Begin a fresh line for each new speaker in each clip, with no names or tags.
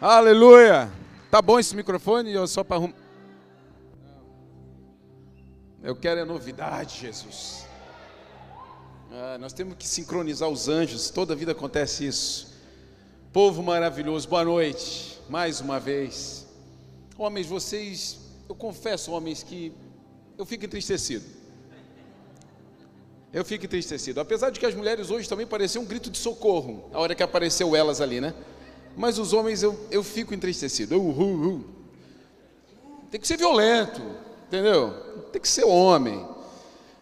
Aleluia! Tá bom esse microfone ou só para arrumar? Eu quero é novidade, Jesus. Ah, nós temos que sincronizar os anjos, toda vida acontece isso. Povo maravilhoso, boa noite, mais uma vez. Homens, vocês, eu confesso, homens, que eu fico entristecido. Eu fico entristecido. Apesar de que as mulheres hoje também pareciam um grito de socorro, a hora que apareceu elas ali, né? Mas os homens eu, eu fico entristecido. Uh, uh, uh. Tem que ser violento, entendeu? Tem que ser homem.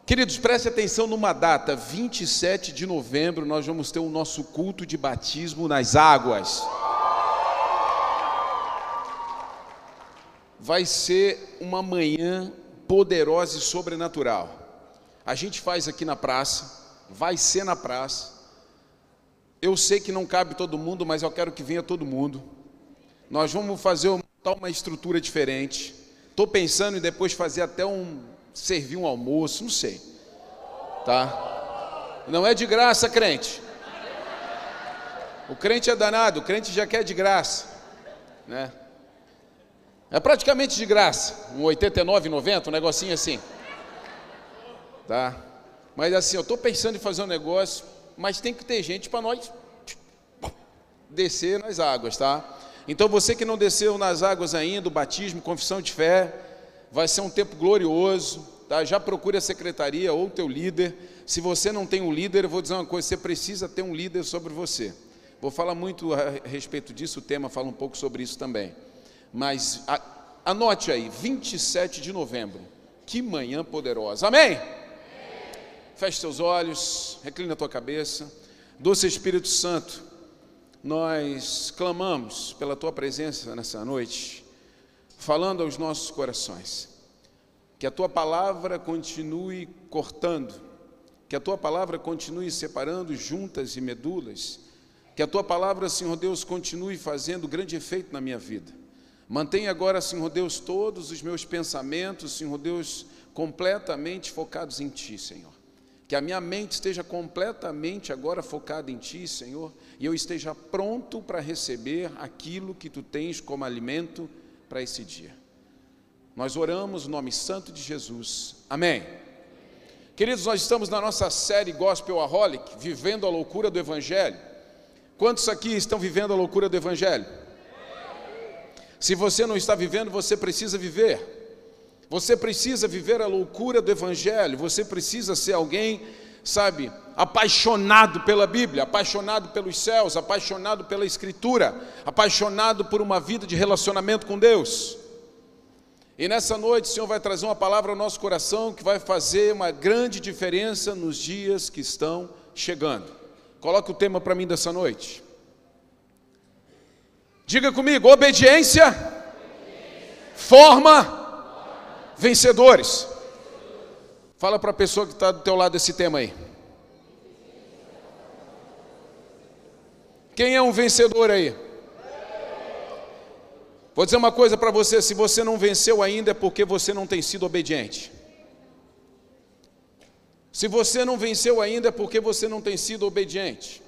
Queridos, preste atenção numa data, 27 de novembro, nós vamos ter o nosso culto de batismo nas águas. Vai ser uma manhã poderosa e sobrenatural. A gente faz aqui na praça, vai ser na praça. Eu sei que não cabe todo mundo, mas eu quero que venha todo mundo. Nós vamos fazer uma estrutura diferente. Estou pensando em depois fazer até um servir um almoço, não sei. Tá? Não é de graça, crente. O crente é danado, o crente já quer de graça, né? É praticamente de graça, um 89,90, um negocinho assim. Tá? Mas assim, eu estou pensando em fazer um negócio mas tem que ter gente para nós descer nas águas, tá? Então você que não desceu nas águas ainda, o batismo, confissão de fé, vai ser um tempo glorioso, tá? Já procure a secretaria ou o teu líder. Se você não tem um líder, eu vou dizer uma coisa, você precisa ter um líder sobre você. Vou falar muito a respeito disso, o tema fala um pouco sobre isso também. Mas a, anote aí, 27 de novembro. Que manhã poderosa. Amém? Feche seus olhos, reclina a tua cabeça. Doce Espírito Santo, nós clamamos pela tua presença nessa noite, falando aos nossos corações. Que a tua palavra continue cortando, que a tua palavra continue separando juntas e medulas, que a tua palavra, Senhor Deus, continue fazendo grande efeito na minha vida. Mantenha agora, Senhor Deus, todos os meus pensamentos, Senhor Deus, completamente focados em Ti, Senhor. Que a minha mente esteja completamente agora focada em Ti, Senhor, e eu esteja pronto para receber aquilo que Tu tens como alimento para esse dia. Nós oramos no nome santo de Jesus. Amém. Queridos, nós estamos na nossa série Gospel Aholic, vivendo a loucura do Evangelho. Quantos aqui estão vivendo a loucura do Evangelho? Se você não está vivendo, você precisa viver. Você precisa viver a loucura do Evangelho, você precisa ser alguém, sabe, apaixonado pela Bíblia, apaixonado pelos céus, apaixonado pela Escritura, apaixonado por uma vida de relacionamento com Deus. E nessa noite o Senhor vai trazer uma palavra ao nosso coração que vai fazer uma grande diferença nos dias que estão chegando. Coloque o tema para mim dessa noite. Diga comigo: obediência, forma vencedores. Fala para a pessoa que está do teu lado esse tema aí. Quem é um vencedor aí? Vou dizer uma coisa para você: se você não venceu ainda, é porque você não tem sido obediente. Se você não venceu ainda, é porque você não tem sido obediente.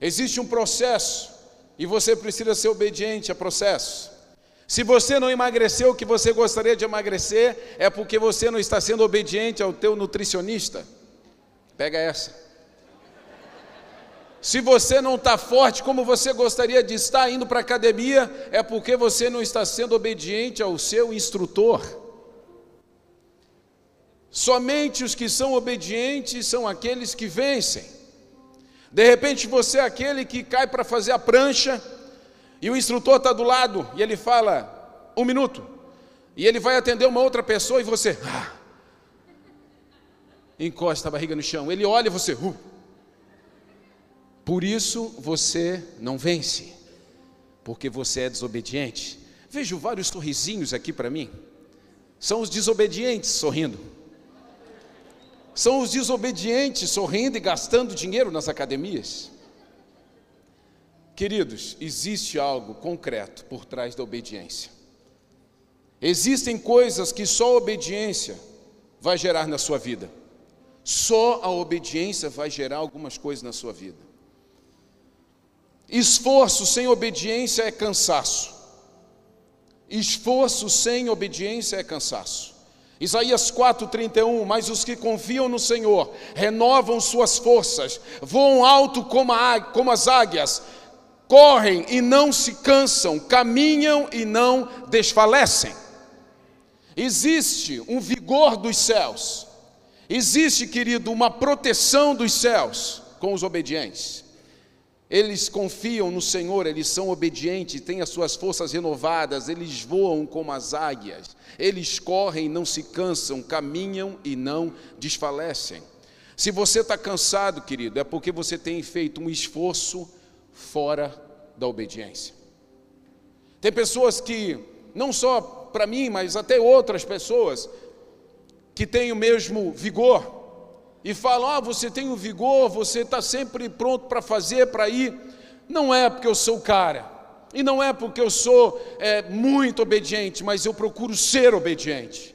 Existe um processo e você precisa ser obediente a processo. Se você não emagreceu o que você gostaria de emagrecer, é porque você não está sendo obediente ao teu nutricionista. Pega essa. Se você não está forte como você gostaria de estar indo para a academia, é porque você não está sendo obediente ao seu instrutor. Somente os que são obedientes são aqueles que vencem. De repente você é aquele que cai para fazer a prancha, e o instrutor está do lado e ele fala, um minuto. E ele vai atender uma outra pessoa e você ah, encosta a barriga no chão. Ele olha e você. Uh. Por isso você não vence, porque você é desobediente. Vejo vários sorrisinhos aqui para mim. São os desobedientes sorrindo. São os desobedientes sorrindo e gastando dinheiro nas academias. Queridos, existe algo concreto por trás da obediência. Existem coisas que só a obediência vai gerar na sua vida. Só a obediência vai gerar algumas coisas na sua vida. Esforço sem obediência é cansaço. Esforço sem obediência é cansaço. Isaías 4:31, mas os que confiam no Senhor renovam suas forças, voam alto como, a, como as águias, correm e não se cansam, caminham e não desfalecem. Existe um vigor dos céus, existe, querido, uma proteção dos céus com os obedientes. Eles confiam no Senhor, eles são obedientes, têm as suas forças renovadas, eles voam como as águias, eles correm não se cansam, caminham e não desfalecem. Se você está cansado, querido, é porque você tem feito um esforço fora da obediência. Tem pessoas que, não só para mim, mas até outras pessoas, que têm o mesmo vigor, e falam: Ah, você tem o vigor, você está sempre pronto para fazer, para ir. Não é porque eu sou cara, e não é porque eu sou é, muito obediente, mas eu procuro ser obediente.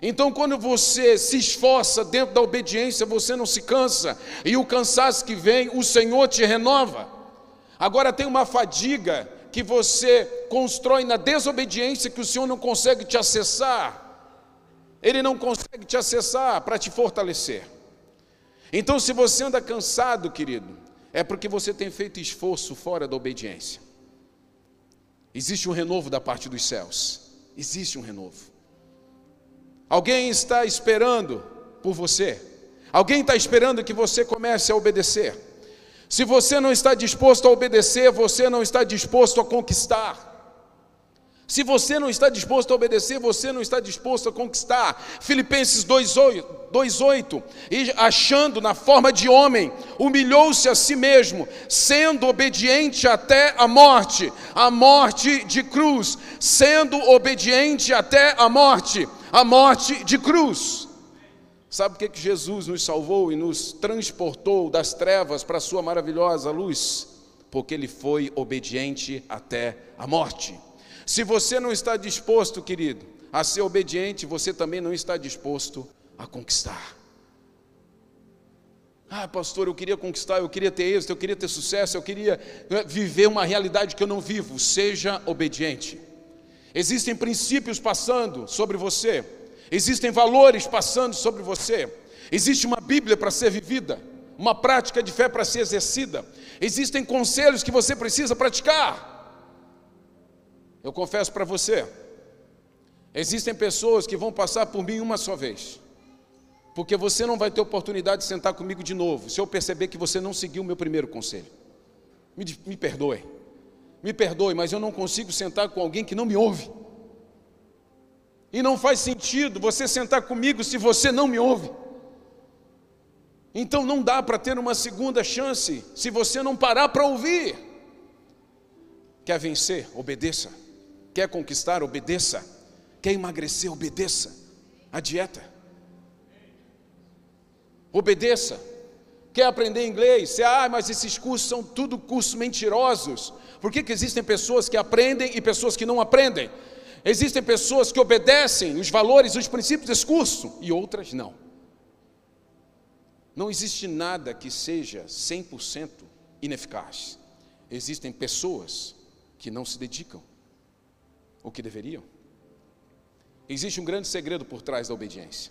Então, quando você se esforça dentro da obediência, você não se cansa, e o cansaço que vem, o Senhor te renova. Agora, tem uma fadiga que você constrói na desobediência que o Senhor não consegue te acessar, Ele não consegue te acessar para te fortalecer. Então, se você anda cansado, querido, é porque você tem feito esforço fora da obediência. Existe um renovo da parte dos céus. Existe um renovo. Alguém está esperando por você. Alguém está esperando que você comece a obedecer. Se você não está disposto a obedecer, você não está disposto a conquistar. Se você não está disposto a obedecer, você não está disposto a conquistar. Filipenses 2,8: E achando na forma de homem, humilhou-se a si mesmo, sendo obediente até a morte a morte de cruz. Sendo obediente até a morte a morte de cruz. Sabe por que, Jesus nos salvou e nos transportou das trevas para a Sua maravilhosa luz? Porque Ele foi obediente até a morte. Se você não está disposto, querido, a ser obediente, você também não está disposto a conquistar. Ah, pastor, eu queria conquistar, eu queria ter êxito, eu queria ter sucesso, eu queria né, viver uma realidade que eu não vivo. Seja obediente. Existem princípios passando sobre você, existem valores passando sobre você, existe uma Bíblia para ser vivida, uma prática de fé para ser exercida, existem conselhos que você precisa praticar. Eu confesso para você, existem pessoas que vão passar por mim uma só vez, porque você não vai ter oportunidade de sentar comigo de novo, se eu perceber que você não seguiu o meu primeiro conselho. Me, me perdoe, me perdoe, mas eu não consigo sentar com alguém que não me ouve. E não faz sentido você sentar comigo se você não me ouve. Então não dá para ter uma segunda chance se você não parar para ouvir. Quer vencer? Obedeça. Quer conquistar? Obedeça. Quer emagrecer? Obedeça. A dieta. Obedeça. Quer aprender inglês? Você, ah, mas esses cursos são tudo cursos mentirosos. Por que, que existem pessoas que aprendem e pessoas que não aprendem? Existem pessoas que obedecem os valores, os princípios desse curso e outras não. Não existe nada que seja 100% ineficaz. Existem pessoas que não se dedicam o que deveriam. Existe um grande segredo por trás da obediência.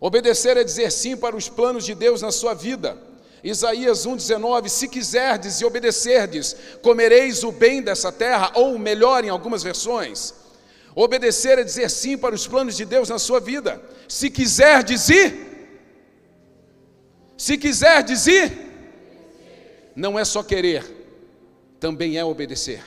Obedecer é dizer sim para os planos de Deus na sua vida. Isaías 1,19: Se quiserdes e obedecerdes, comereis o bem dessa terra, ou melhor, em algumas versões. Obedecer é dizer sim para os planos de Deus na sua vida. Se quiserdes ir, se quiserdes ir, não é só querer, também é obedecer.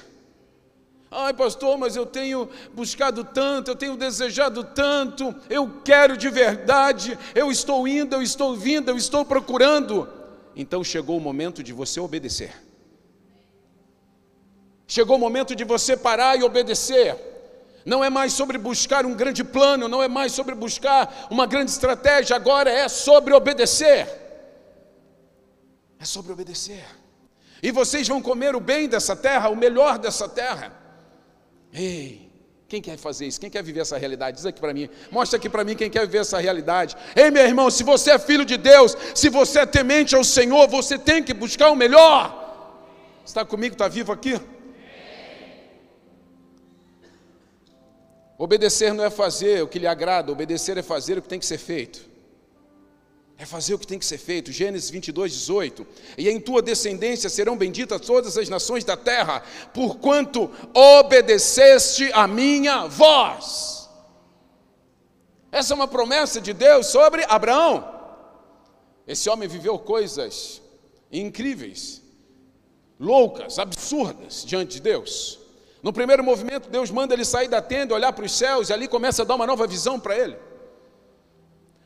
Ai, pastor, mas eu tenho buscado tanto, eu tenho desejado tanto, eu quero de verdade, eu estou indo, eu estou vindo, eu estou procurando. Então chegou o momento de você obedecer. Chegou o momento de você parar e obedecer. Não é mais sobre buscar um grande plano, não é mais sobre buscar uma grande estratégia, agora é sobre obedecer. É sobre obedecer. E vocês vão comer o bem dessa terra, o melhor dessa terra. Ei, quem quer fazer isso? Quem quer viver essa realidade? Diz aqui para mim. Mostra aqui para mim quem quer viver essa realidade. Ei, meu irmão, se você é filho de Deus, se você é temente ao Senhor, você tem que buscar o melhor. Está comigo? Está vivo aqui? Obedecer não é fazer o que lhe agrada, obedecer é fazer o que tem que ser feito. É fazer o que tem que ser feito. Gênesis 22, 18. E em tua descendência serão benditas todas as nações da terra, porquanto obedeceste a minha voz. Essa é uma promessa de Deus sobre Abraão. Esse homem viveu coisas incríveis, loucas, absurdas diante de Deus. No primeiro movimento, Deus manda ele sair da tenda, olhar para os céus, e ali começa a dar uma nova visão para ele.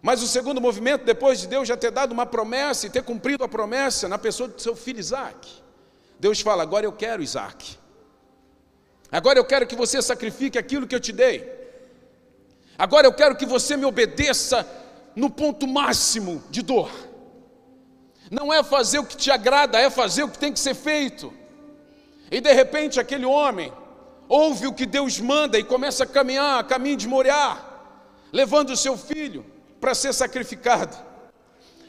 Mas o segundo movimento, depois de Deus já ter dado uma promessa e ter cumprido a promessa na pessoa do seu filho Isaac, Deus fala: Agora eu quero Isaac. Agora eu quero que você sacrifique aquilo que eu te dei. Agora eu quero que você me obedeça no ponto máximo de dor. Não é fazer o que te agrada, é fazer o que tem que ser feito. E de repente aquele homem ouve o que Deus manda e começa a caminhar, a caminho de Moriá, levando o seu filho para ser sacrificado.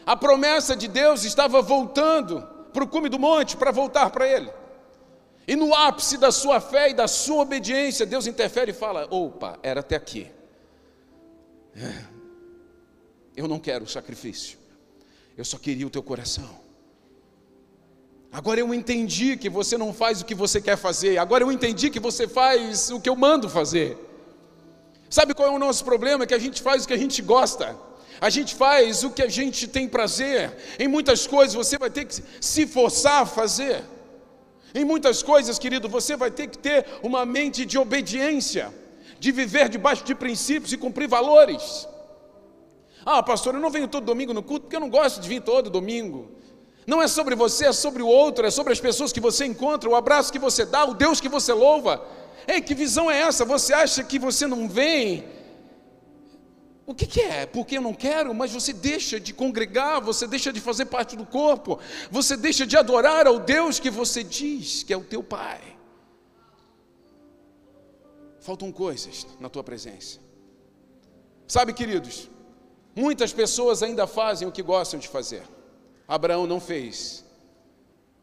A promessa de Deus estava voltando para o cume do monte para voltar para ele. E no ápice da sua fé e da sua obediência, Deus interfere e fala: opa, era até aqui. É. Eu não quero o sacrifício, eu só queria o teu coração. Agora eu entendi que você não faz o que você quer fazer. Agora eu entendi que você faz o que eu mando fazer. Sabe qual é o nosso problema? É que a gente faz o que a gente gosta. A gente faz o que a gente tem prazer. Em muitas coisas você vai ter que se forçar a fazer. Em muitas coisas, querido, você vai ter que ter uma mente de obediência, de viver debaixo de princípios e cumprir valores. Ah, pastor, eu não venho todo domingo no culto porque eu não gosto de vir todo domingo. Não é sobre você, é sobre o outro, é sobre as pessoas que você encontra, o abraço que você dá, o Deus que você louva. Ei, que visão é essa? Você acha que você não vem? O que, que, é? Porque eu não quero, mas você deixa de congregar, você deixa de fazer parte do corpo, você deixa de adorar ao Deus que você diz que é o teu Pai. Faltam coisas na tua presença. Sabe, queridos, muitas pessoas ainda fazem o que gostam de fazer. Abraão não fez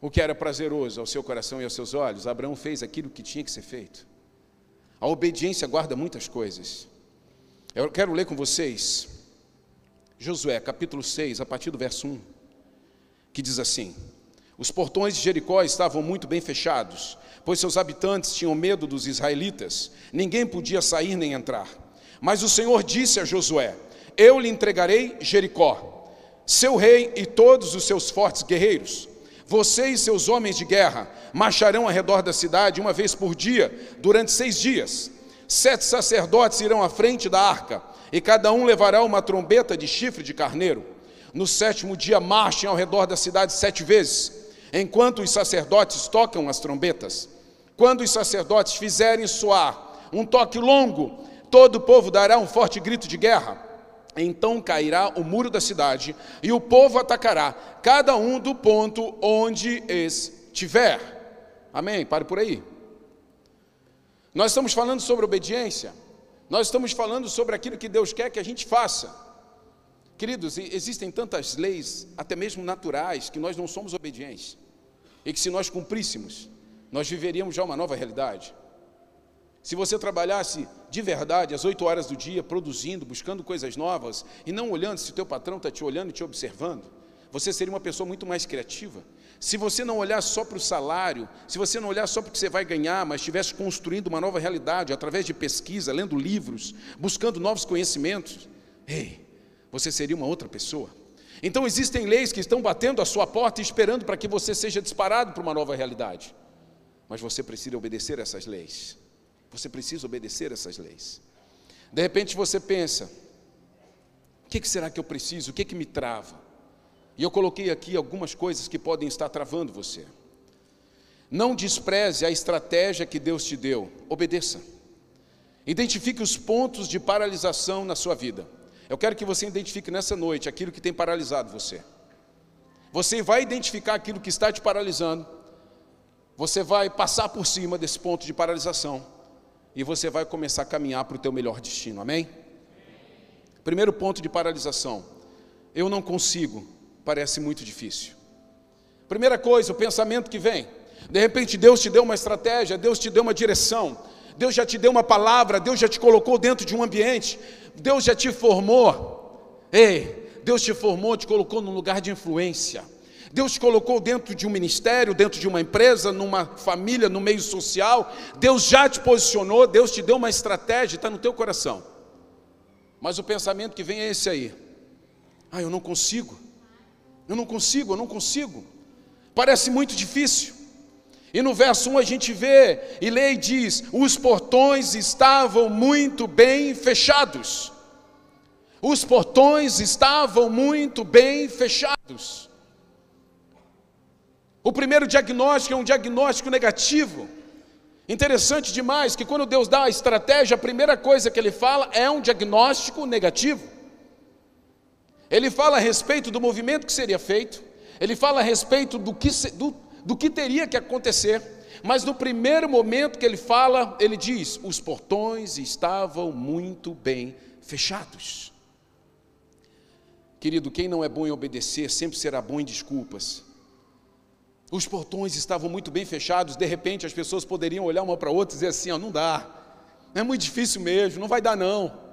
o que era prazeroso ao seu coração e aos seus olhos, Abraão fez aquilo que tinha que ser feito. A obediência guarda muitas coisas. Eu quero ler com vocês Josué, capítulo 6, a partir do verso 1, que diz assim: Os portões de Jericó estavam muito bem fechados, pois seus habitantes tinham medo dos israelitas, ninguém podia sair nem entrar. Mas o Senhor disse a Josué: Eu lhe entregarei Jericó seu rei e todos os seus fortes guerreiros. Você e seus homens de guerra marcharão ao redor da cidade uma vez por dia, durante seis dias. Sete sacerdotes irão à frente da arca, e cada um levará uma trombeta de chifre de carneiro. No sétimo dia, marchem ao redor da cidade sete vezes, enquanto os sacerdotes tocam as trombetas. Quando os sacerdotes fizerem soar um toque longo, todo o povo dará um forte grito de guerra. Então cairá o muro da cidade e o povo atacará, cada um do ponto onde estiver. Amém? Pare por aí. Nós estamos falando sobre obediência, nós estamos falando sobre aquilo que Deus quer que a gente faça. Queridos, existem tantas leis, até mesmo naturais, que nós não somos obedientes, e que se nós cumpríssemos, nós viveríamos já uma nova realidade. Se você trabalhasse de verdade às oito horas do dia, produzindo, buscando coisas novas, e não olhando se o teu patrão está te olhando e te observando, você seria uma pessoa muito mais criativa. Se você não olhar só para o salário, se você não olhar só para o que você vai ganhar, mas estivesse construindo uma nova realidade através de pesquisa, lendo livros, buscando novos conhecimentos, ei, você seria uma outra pessoa. Então existem leis que estão batendo à sua porta e esperando para que você seja disparado para uma nova realidade. Mas você precisa obedecer a essas leis. Você precisa obedecer essas leis. De repente você pensa: o que, será que eu preciso? O que, que me trava? E eu coloquei aqui algumas coisas que podem estar travando você. Não despreze a estratégia que Deus te deu, obedeça. Identifique os pontos de paralisação na sua vida. Eu quero que você identifique nessa noite aquilo que tem paralisado você. Você vai identificar aquilo que está te paralisando, você vai passar por cima desse ponto de paralisação e você vai começar a caminhar para o teu melhor destino. Amém? Primeiro ponto de paralisação. Eu não consigo. Parece muito difícil. Primeira coisa, o pensamento que vem. De repente Deus te deu uma estratégia, Deus te deu uma direção, Deus já te deu uma palavra, Deus já te colocou dentro de um ambiente, Deus já te formou. Ei, Deus te formou, te colocou num lugar de influência. Deus te colocou dentro de um ministério, dentro de uma empresa, numa família, no meio social. Deus já te posicionou, Deus te deu uma estratégia, está no teu coração. Mas o pensamento que vem é esse aí. Ah, eu não consigo. Eu não consigo, eu não consigo. Parece muito difícil. E no verso 1 a gente vê e e diz: os portões estavam muito bem fechados. Os portões estavam muito bem fechados. O primeiro diagnóstico é um diagnóstico negativo. Interessante demais que quando Deus dá a estratégia, a primeira coisa que ele fala é um diagnóstico negativo. Ele fala a respeito do movimento que seria feito, ele fala a respeito do que, do, do que teria que acontecer, mas no primeiro momento que ele fala, ele diz: os portões estavam muito bem fechados. Querido, quem não é bom em obedecer sempre será bom em desculpas. Os portões estavam muito bem fechados, de repente as pessoas poderiam olhar uma para outra e dizer assim: ó, não dá, é muito difícil mesmo, não vai dar não.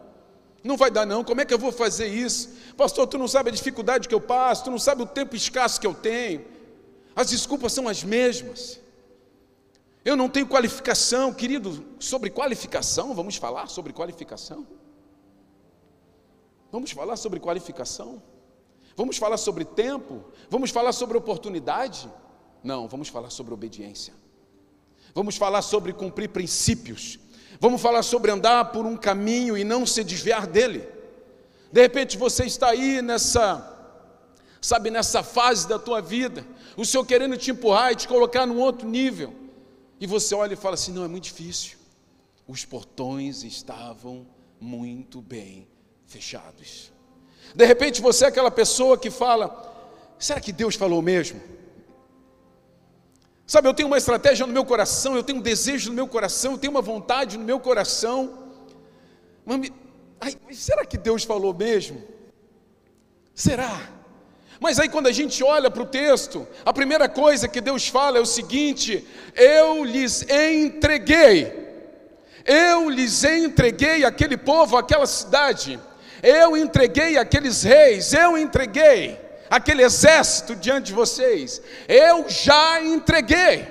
Não vai dar não, como é que eu vou fazer isso? Pastor, tu não sabe a dificuldade que eu passo, tu não sabe o tempo escasso que eu tenho. As desculpas são as mesmas. Eu não tenho qualificação, querido, sobre qualificação, vamos falar sobre qualificação? Vamos falar sobre qualificação? Vamos falar sobre tempo? Vamos falar sobre oportunidade? Não, vamos falar sobre obediência. Vamos falar sobre cumprir princípios. Vamos falar sobre andar por um caminho e não se desviar dele. De repente você está aí nessa, sabe, nessa fase da tua vida, o Senhor querendo te empurrar e te colocar num outro nível, e você olha e fala assim: não, é muito difícil. Os portões estavam muito bem fechados. De repente você é aquela pessoa que fala: será que Deus falou mesmo? Sabe, eu tenho uma estratégia no meu coração, eu tenho um desejo no meu coração, eu tenho uma vontade no meu coração. Mas, ai, será que Deus falou mesmo? Será? Mas aí quando a gente olha para o texto, a primeira coisa que Deus fala é o seguinte: eu lhes entreguei, eu lhes entreguei aquele povo, aquela cidade, eu entreguei aqueles reis, eu entreguei aquele exército diante de vocês, eu já entreguei.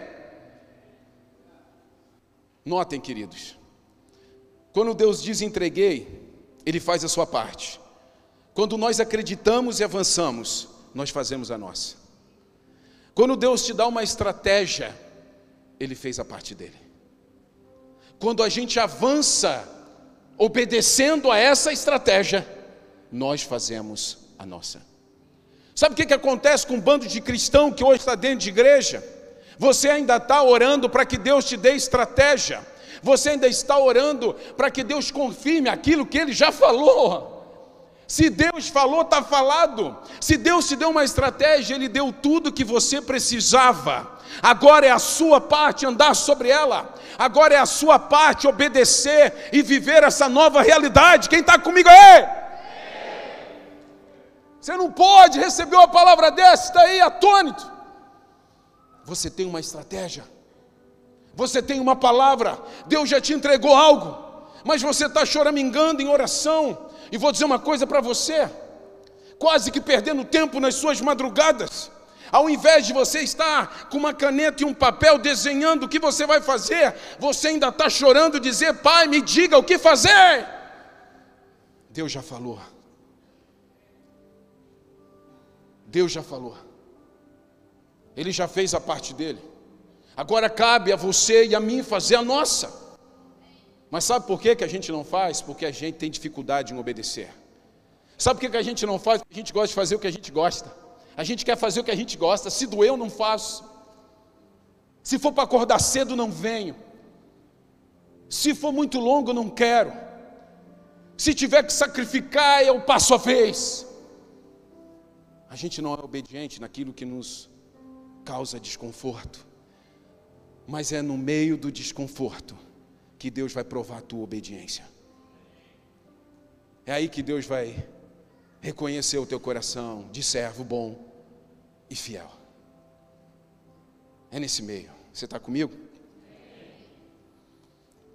Notem, queridos, quando Deus diz entreguei, Ele faz a sua parte. Quando nós acreditamos e avançamos, nós fazemos a nossa. Quando Deus te dá uma estratégia, Ele fez a parte dele. Quando a gente avança obedecendo a essa estratégia, nós fazemos a nossa. Sabe o que, que acontece com um bando de cristão que hoje está dentro de igreja? Você ainda está orando para que Deus te dê estratégia, você ainda está orando para que Deus confirme aquilo que Ele já falou. Se Deus falou, está falado. Se Deus te deu uma estratégia, Ele deu tudo que você precisava. Agora é a sua parte andar sobre ela. Agora é a sua parte obedecer e viver essa nova realidade. Quem está comigo aí? Você não pode receber uma palavra dessa, está aí atônito. Você tem uma estratégia, você tem uma palavra, Deus já te entregou algo, mas você está choramingando em oração. E vou dizer uma coisa para você: quase que perdendo tempo nas suas madrugadas, ao invés de você estar com uma caneta e um papel desenhando o que você vai fazer, você ainda está chorando, dizer, Pai, me diga o que fazer. Deus já falou. Deus já falou. Ele já fez a parte dele. Agora cabe a você e a mim fazer a nossa. Mas sabe por que, que a gente não faz? Porque a gente tem dificuldade em obedecer. Sabe por que, que a gente não faz? Porque a gente gosta de fazer o que a gente gosta. A gente quer fazer o que a gente gosta. Se doer, eu não faço. Se for para acordar cedo, não venho. Se for muito longo, não quero. Se tiver que sacrificar, eu passo a vez. A gente não é obediente naquilo que nos causa desconforto, mas é no meio do desconforto que Deus vai provar a tua obediência. É aí que Deus vai reconhecer o teu coração de servo bom e fiel. É nesse meio. Você está comigo?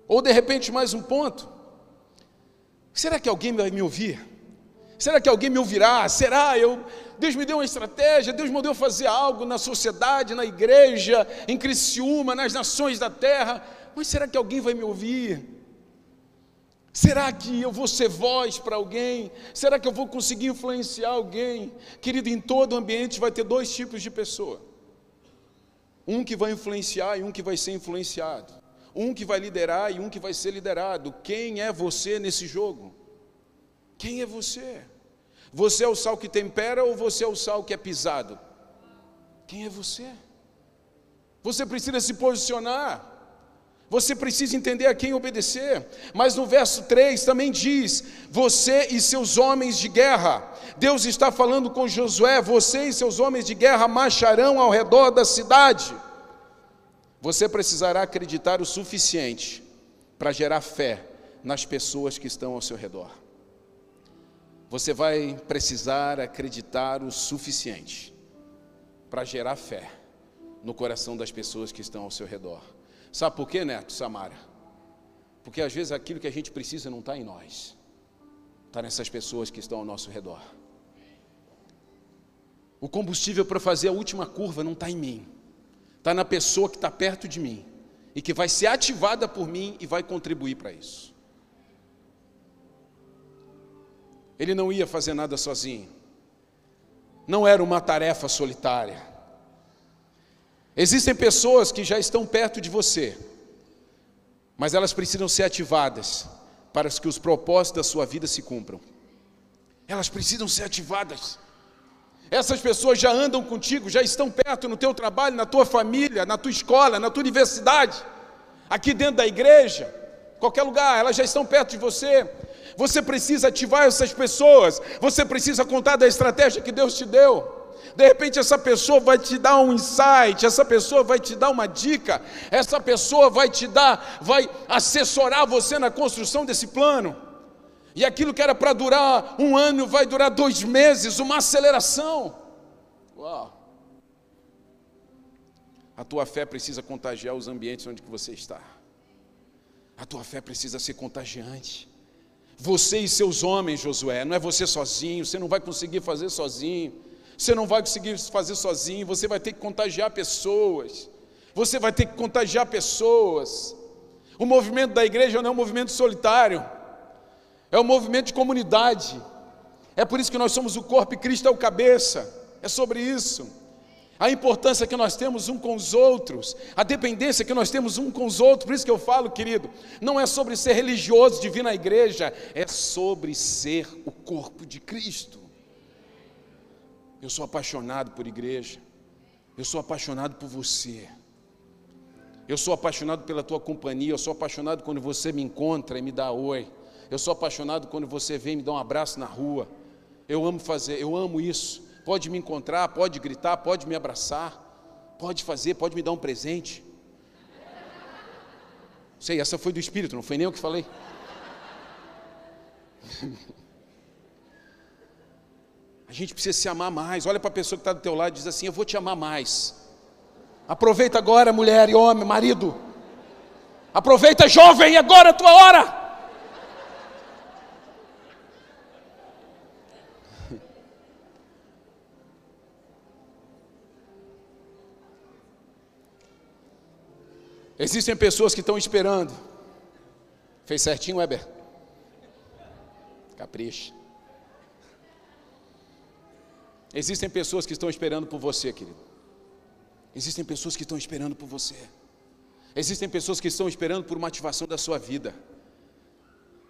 Ou de repente mais um ponto. Será que alguém vai me ouvir? Será que alguém me ouvirá? Será? Eu, Deus me deu uma estratégia, Deus mandou fazer algo na sociedade, na igreja, em Criciúma, nas nações da terra, mas será que alguém vai me ouvir? Será que eu vou ser voz para alguém? Será que eu vou conseguir influenciar alguém? Querido, em todo ambiente vai ter dois tipos de pessoa: um que vai influenciar e um que vai ser influenciado, um que vai liderar e um que vai ser liderado. Quem é você nesse jogo? Quem é você? Você é o sal que tempera ou você é o sal que é pisado? Quem é você? Você precisa se posicionar. Você precisa entender a quem obedecer. Mas no verso 3 também diz: Você e seus homens de guerra. Deus está falando com Josué: Você e seus homens de guerra marcharão ao redor da cidade. Você precisará acreditar o suficiente para gerar fé nas pessoas que estão ao seu redor você vai precisar acreditar o suficiente para gerar fé no coração das pessoas que estão ao seu redor. Sabe por quê, Neto, Samara? Porque às vezes aquilo que a gente precisa não está em nós, está nessas pessoas que estão ao nosso redor. O combustível para fazer a última curva não está em mim, está na pessoa que está perto de mim e que vai ser ativada por mim e vai contribuir para isso. Ele não ia fazer nada sozinho. Não era uma tarefa solitária. Existem pessoas que já estão perto de você, mas elas precisam ser ativadas para que os propósitos da sua vida se cumpram. Elas precisam ser ativadas. Essas pessoas já andam contigo, já estão perto no teu trabalho, na tua família, na tua escola, na tua universidade, aqui dentro da igreja, qualquer lugar, elas já estão perto de você. Você precisa ativar essas pessoas. Você precisa contar da estratégia que Deus te deu. De repente, essa pessoa vai te dar um insight, essa pessoa vai te dar uma dica, essa pessoa vai te dar, vai assessorar você na construção desse plano. E aquilo que era para durar um ano vai durar dois meses uma aceleração. Uau! A tua fé precisa contagiar os ambientes onde você está. A tua fé precisa ser contagiante. Você e seus homens, Josué, não é você sozinho, você não vai conseguir fazer sozinho. Você não vai conseguir fazer sozinho, você vai ter que contagiar pessoas. Você vai ter que contagiar pessoas. O movimento da igreja não é um movimento solitário, é um movimento de comunidade. É por isso que nós somos o corpo e Cristo é o cabeça. É sobre isso a importância que nós temos um com os outros, a dependência que nós temos um com os outros. Por isso que eu falo, querido, não é sobre ser religioso de vir na igreja, é sobre ser o corpo de Cristo. Eu sou apaixonado por igreja, eu sou apaixonado por você. Eu sou apaixonado pela tua companhia, eu sou apaixonado quando você me encontra e me dá oi. Eu sou apaixonado quando você vem e me dá um abraço na rua. Eu amo fazer, eu amo isso pode me encontrar, pode gritar, pode me abraçar, pode fazer, pode me dar um presente. Sei, essa foi do Espírito, não foi nem eu que falei. A gente precisa se amar mais. Olha para a pessoa que está do teu lado e diz assim: Eu vou te amar mais. Aproveita agora, mulher e homem, marido. Aproveita, jovem, agora é a tua hora. Existem pessoas que estão esperando. Fez certinho, Weber? Capricha. Existem pessoas que estão esperando por você, querido. Existem pessoas que estão esperando por você. Existem pessoas que estão esperando por uma ativação da sua vida.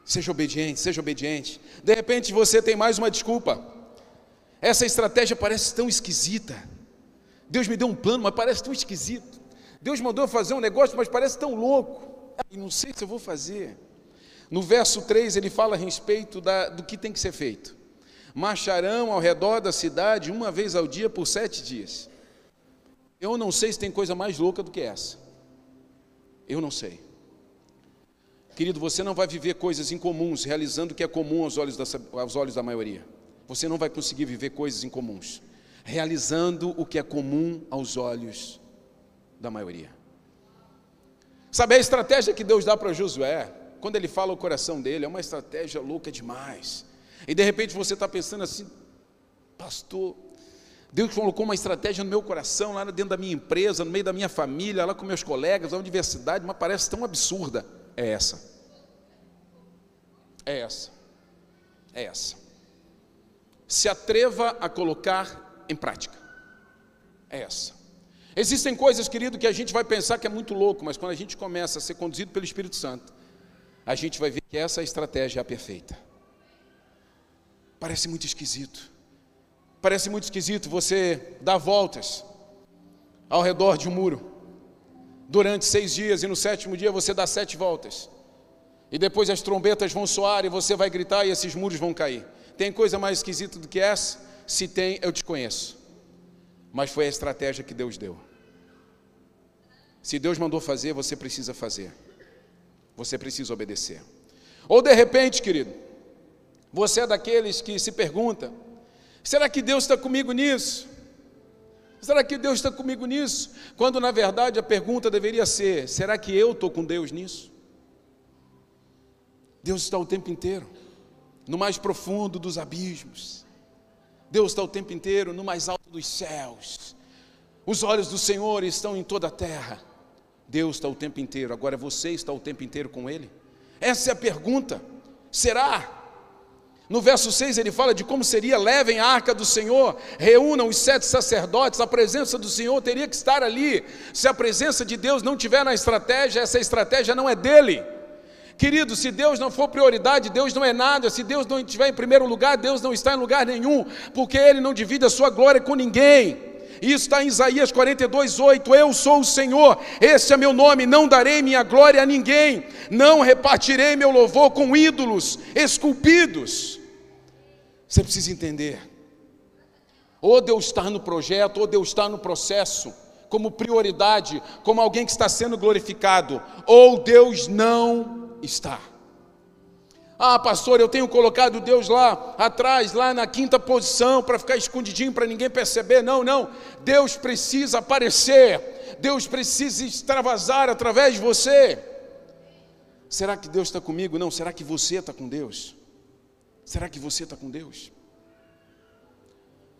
Seja obediente, seja obediente. De repente você tem mais uma desculpa. Essa estratégia parece tão esquisita. Deus me deu um plano, mas parece tão esquisito. Deus mandou fazer um negócio, mas parece tão louco. E não sei se eu vou fazer. No verso 3 ele fala a respeito da, do que tem que ser feito. Marcharão ao redor da cidade uma vez ao dia por sete dias. Eu não sei se tem coisa mais louca do que essa. Eu não sei. Querido, você não vai viver coisas incomuns realizando o que é comum aos olhos da, aos olhos da maioria. Você não vai conseguir viver coisas incomuns realizando o que é comum aos olhos da maioria. Sabe a estratégia que Deus dá para Josué, quando ele fala o coração dele, é uma estratégia louca demais. E de repente você está pensando assim, pastor, Deus colocou uma estratégia no meu coração, lá dentro da minha empresa, no meio da minha família, lá com meus colegas, na universidade, mas parece tão absurda. É essa. É essa. É essa. Se atreva a colocar em prática. É essa. Existem coisas, querido, que a gente vai pensar que é muito louco, mas quando a gente começa a ser conduzido pelo Espírito Santo, a gente vai ver que essa estratégia é a perfeita. Parece muito esquisito. Parece muito esquisito você dar voltas ao redor de um muro durante seis dias e no sétimo dia você dá sete voltas. E depois as trombetas vão soar e você vai gritar e esses muros vão cair. Tem coisa mais esquisita do que essa? Se tem, eu te conheço. Mas foi a estratégia que Deus deu. Se Deus mandou fazer, você precisa fazer. Você precisa obedecer. Ou de repente, querido, você é daqueles que se pergunta: será que Deus está comigo nisso? Será que Deus está comigo nisso? Quando na verdade a pergunta deveria ser: será que eu estou com Deus nisso? Deus está o tempo inteiro, no mais profundo dos abismos. Deus está o tempo inteiro no mais alto dos céus. Os olhos do Senhor estão em toda a terra. Deus está o tempo inteiro, agora você está o tempo inteiro com Ele? Essa é a pergunta. Será? No verso 6 ele fala de como seria: levem a arca do Senhor, reúnam os sete sacerdotes, a presença do Senhor teria que estar ali. Se a presença de Deus não tiver na estratégia, essa estratégia não é dele. Querido, se Deus não for prioridade, Deus não é nada. Se Deus não estiver em primeiro lugar, Deus não está em lugar nenhum, porque Ele não divide a sua glória com ninguém. Isso está em Isaías 42, 8. Eu sou o Senhor, este é meu nome, não darei minha glória a ninguém, não repartirei meu louvor com ídolos esculpidos. Você precisa entender. Ou Deus está no projeto, ou Deus está no processo, como prioridade, como alguém que está sendo glorificado, ou Deus não está. Ah, pastor, eu tenho colocado Deus lá atrás, lá na quinta posição, para ficar escondidinho, para ninguém perceber. Não, não. Deus precisa aparecer. Deus precisa extravasar através de você. Será que Deus está comigo? Não. Será que você está com Deus? Será que você está com Deus?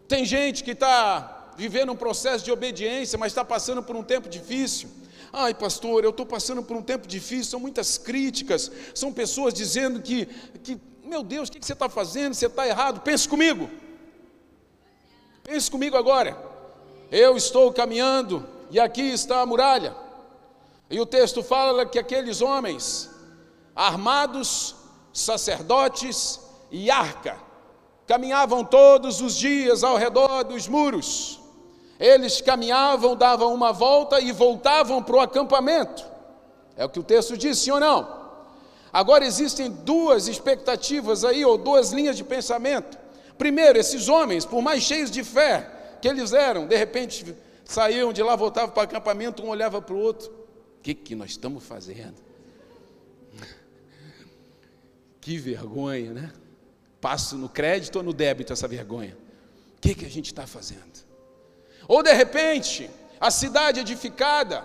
Tem gente que está vivendo um processo de obediência, mas está passando por um tempo difícil. Ai, pastor, eu estou passando por um tempo difícil, são muitas críticas, são pessoas dizendo que, que meu Deus, o que você está fazendo? Você está errado. Pense comigo. Pense comigo agora. Eu estou caminhando e aqui está a muralha. E o texto fala que aqueles homens, armados, sacerdotes e arca, caminhavam todos os dias ao redor dos muros. Eles caminhavam, davam uma volta e voltavam para o acampamento. É o que o texto diz, sim ou não? Agora existem duas expectativas aí, ou duas linhas de pensamento. Primeiro, esses homens, por mais cheios de fé que eles eram, de repente saíam de lá, voltavam para o acampamento, um olhava para o outro. O que, que nós estamos fazendo? Que vergonha, né? Passo no crédito ou no débito essa vergonha? O que, que a gente está fazendo? Ou de repente, a cidade edificada,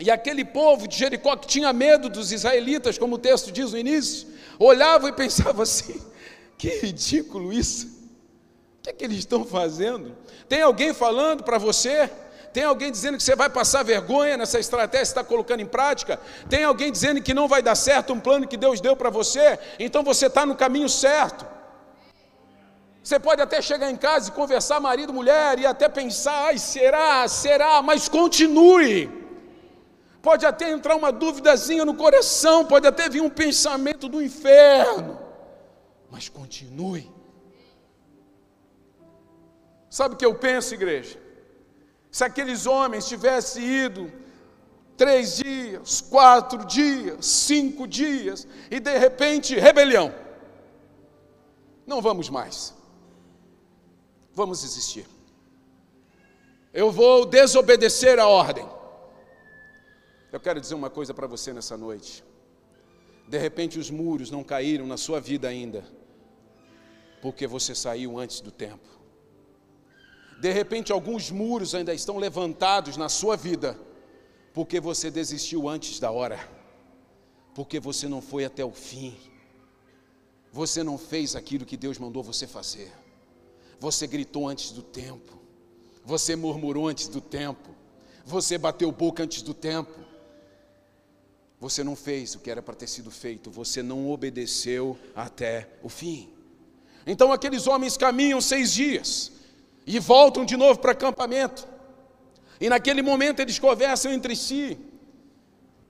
e aquele povo de Jericó que tinha medo dos israelitas, como o texto diz no início, olhava e pensava assim: que ridículo isso, o que é que eles estão fazendo? Tem alguém falando para você? Tem alguém dizendo que você vai passar vergonha nessa estratégia que está colocando em prática? Tem alguém dizendo que não vai dar certo um plano que Deus deu para você? Então você está no caminho certo. Você pode até chegar em casa e conversar marido, mulher, e até pensar, ai, será, será, mas continue. Pode até entrar uma duvidazinha no coração, pode até vir um pensamento do inferno, mas continue. Sabe o que eu penso, igreja? Se aqueles homens tivessem ido três dias, quatro dias, cinco dias, e de repente, rebelião. Não vamos mais vamos existir. Eu vou desobedecer a ordem. Eu quero dizer uma coisa para você nessa noite. De repente os muros não caíram na sua vida ainda, porque você saiu antes do tempo. De repente alguns muros ainda estão levantados na sua vida, Porque você desistiu antes da hora. Porque você não foi até o fim. Você não fez aquilo que Deus mandou você fazer. Você gritou antes do tempo. Você murmurou antes do tempo. Você bateu boca antes do tempo. Você não fez o que era para ter sido feito. Você não obedeceu até o fim. Então aqueles homens caminham seis dias e voltam de novo para acampamento. E naquele momento eles conversam entre si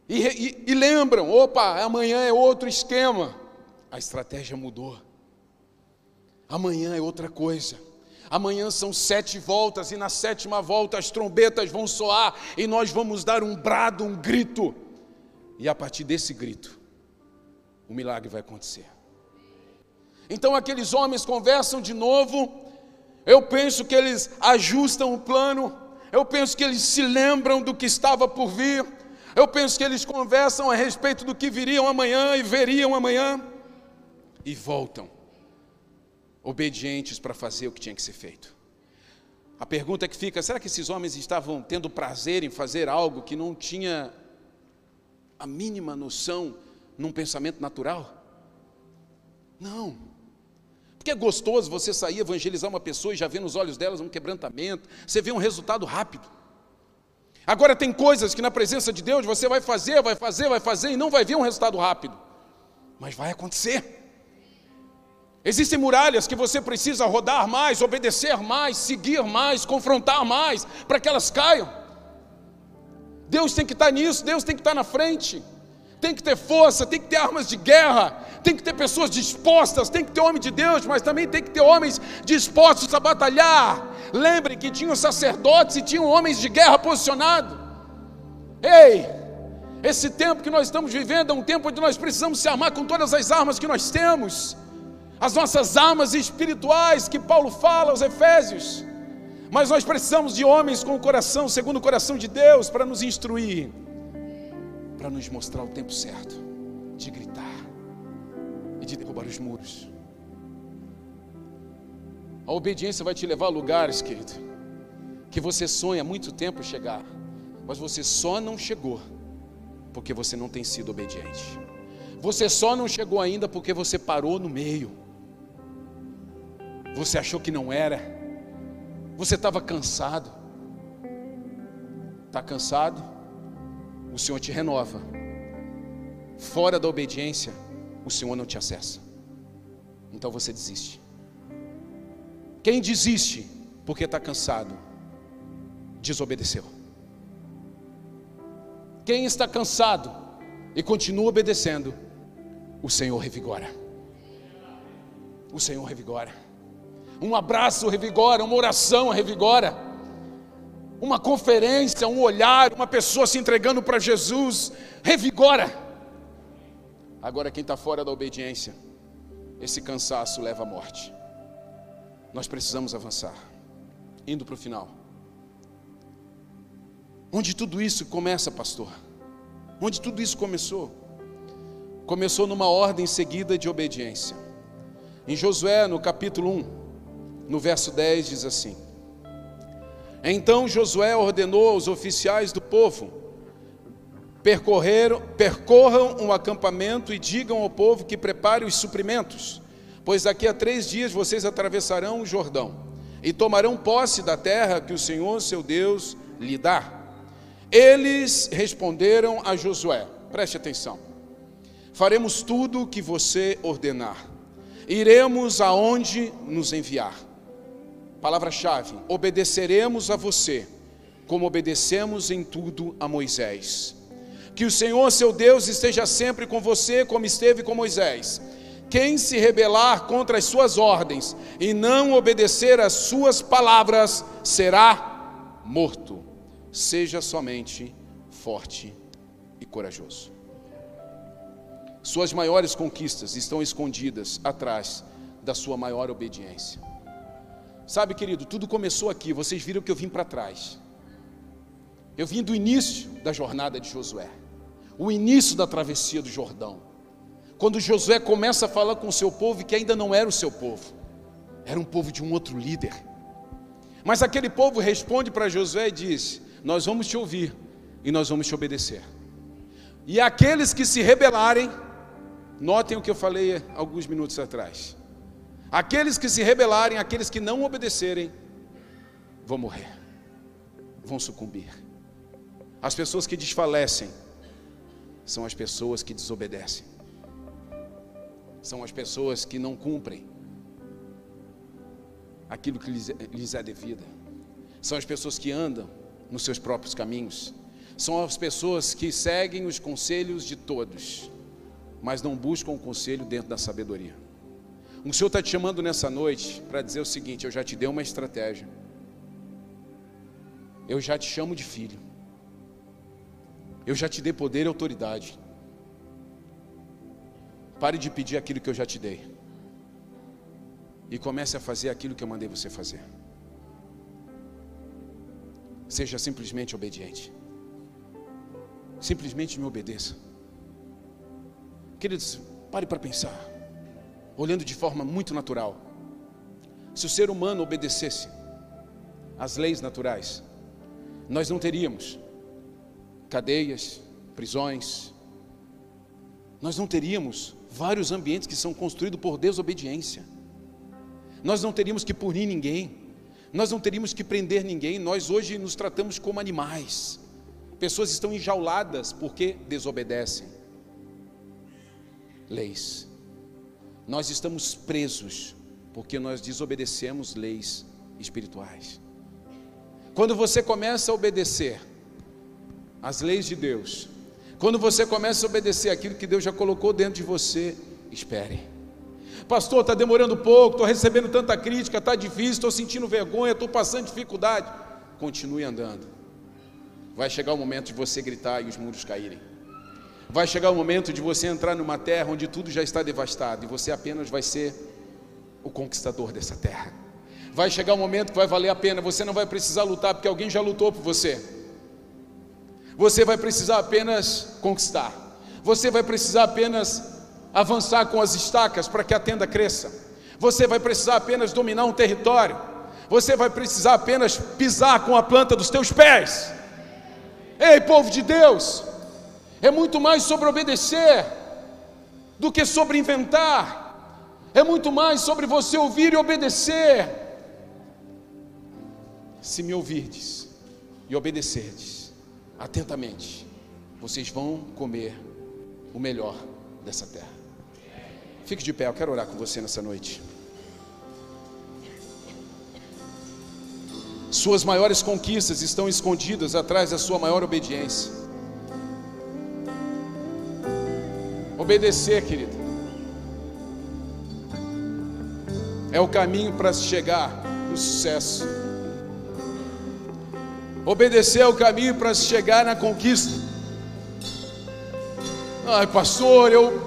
e, e, e lembram: opa, amanhã é outro esquema. A estratégia mudou. Amanhã é outra coisa. Amanhã são sete voltas, e na sétima volta as trombetas vão soar, e nós vamos dar um brado, um grito. E a partir desse grito, o milagre vai acontecer. Então aqueles homens conversam de novo. Eu penso que eles ajustam o plano. Eu penso que eles se lembram do que estava por vir. Eu penso que eles conversam a respeito do que viriam amanhã e veriam amanhã. E voltam, obedientes para fazer o que tinha que ser feito. A pergunta que fica: será que esses homens estavam tendo prazer em fazer algo que não tinha a mínima noção num pensamento natural? Não. Porque é gostoso você sair evangelizar uma pessoa e já ver nos olhos delas um quebrantamento, você vê um resultado rápido. Agora tem coisas que na presença de Deus você vai fazer, vai fazer, vai fazer e não vai ver um resultado rápido. Mas vai acontecer. Existem muralhas que você precisa rodar mais, obedecer mais, seguir mais, confrontar mais, para que elas caiam. Deus tem que estar nisso, Deus tem que estar na frente tem que ter força, tem que ter armas de guerra, tem que ter pessoas dispostas, tem que ter homem de Deus, mas também tem que ter homens dispostos a batalhar. Lembre que tinham sacerdotes e tinham homens de guerra posicionados. Ei, esse tempo que nós estamos vivendo é um tempo onde nós precisamos se armar com todas as armas que nós temos, as nossas armas espirituais que Paulo fala aos Efésios. Mas nós precisamos de homens com o coração, segundo o coração de Deus, para nos instruir para nos mostrar o tempo certo de gritar e de derrubar os muros. A obediência vai te levar a lugares, querido, que você sonha há muito tempo chegar, mas você só não chegou porque você não tem sido obediente. Você só não chegou ainda porque você parou no meio. Você achou que não era. Você estava cansado. Está cansado? o Senhor te renova. Fora da obediência, o Senhor não te acessa. Então você desiste. Quem desiste porque está cansado, desobedeceu. Quem está cansado e continua obedecendo, o Senhor revigora. O Senhor revigora. Um abraço revigora, uma oração revigora uma conferência, um olhar, uma pessoa se entregando para Jesus, revigora. Agora, quem está fora da obediência, esse cansaço leva à morte. Nós precisamos avançar, indo para o final. Onde tudo isso começa, pastor? Onde tudo isso começou? Começou numa ordem seguida de obediência. Em Josué, no capítulo 1, no verso 10, diz assim: então Josué ordenou aos oficiais do povo: percorram um acampamento e digam ao povo que prepare os suprimentos, pois daqui a três dias vocês atravessarão o Jordão e tomarão posse da terra que o Senhor, seu Deus, lhe dá. Eles responderam a Josué: preste atenção, faremos tudo o que você ordenar, iremos aonde nos enviar Palavra-chave: obedeceremos a você, como obedecemos em tudo a Moisés. Que o Senhor, seu Deus, esteja sempre com você, como esteve com Moisés. Quem se rebelar contra as suas ordens e não obedecer às suas palavras será morto. Seja somente forte e corajoso. Suas maiores conquistas estão escondidas atrás da sua maior obediência. Sabe, querido, tudo começou aqui. Vocês viram que eu vim para trás. Eu vim do início da jornada de Josué, o início da travessia do Jordão. Quando Josué começa a falar com o seu povo, que ainda não era o seu povo, era um povo de um outro líder. Mas aquele povo responde para Josué e diz: Nós vamos te ouvir, e nós vamos te obedecer. E aqueles que se rebelarem, notem o que eu falei alguns minutos atrás. Aqueles que se rebelarem, aqueles que não obedecerem, vão morrer, vão sucumbir. As pessoas que desfalecem são as pessoas que desobedecem, são as pessoas que não cumprem aquilo que lhes, lhes é devido, são as pessoas que andam nos seus próprios caminhos, são as pessoas que seguem os conselhos de todos, mas não buscam o conselho dentro da sabedoria. O Senhor está te chamando nessa noite para dizer o seguinte: eu já te dei uma estratégia, eu já te chamo de filho, eu já te dei poder e autoridade. Pare de pedir aquilo que eu já te dei e comece a fazer aquilo que eu mandei você fazer. Seja simplesmente obediente. Simplesmente me obedeça. Queridos, pare para pensar, olhando de forma muito natural. Se o ser humano obedecesse às leis naturais, nós não teríamos cadeias, prisões, nós não teríamos vários ambientes que são construídos por desobediência, nós não teríamos que punir ninguém, nós não teríamos que prender ninguém, nós hoje nos tratamos como animais. Pessoas estão enjauladas porque desobedecem leis. Nós estamos presos porque nós desobedecemos leis espirituais. Quando você começa a obedecer as leis de Deus, quando você começa a obedecer aquilo que Deus já colocou dentro de você, espere. Pastor, está demorando pouco, estou recebendo tanta crítica, está difícil, estou sentindo vergonha, estou passando dificuldade. Continue andando. Vai chegar o momento de você gritar e os muros caírem. Vai chegar o momento de você entrar numa terra onde tudo já está devastado e você apenas vai ser o conquistador dessa terra. Vai chegar o momento que vai valer a pena, você não vai precisar lutar porque alguém já lutou por você. Você vai precisar apenas conquistar. Você vai precisar apenas avançar com as estacas para que a tenda cresça. Você vai precisar apenas dominar um território. Você vai precisar apenas pisar com a planta dos teus pés. Ei, povo de Deus, é muito mais sobre obedecer do que sobre inventar. É muito mais sobre você ouvir e obedecer. Se me ouvirdes e obedecerdes atentamente, vocês vão comer o melhor dessa terra. Fique de pé, eu quero orar com você nessa noite. Suas maiores conquistas estão escondidas atrás da sua maior obediência. Obedecer, querido, é o caminho para chegar no sucesso. Obedecer é o caminho para chegar na conquista. Ai, pastor, eu.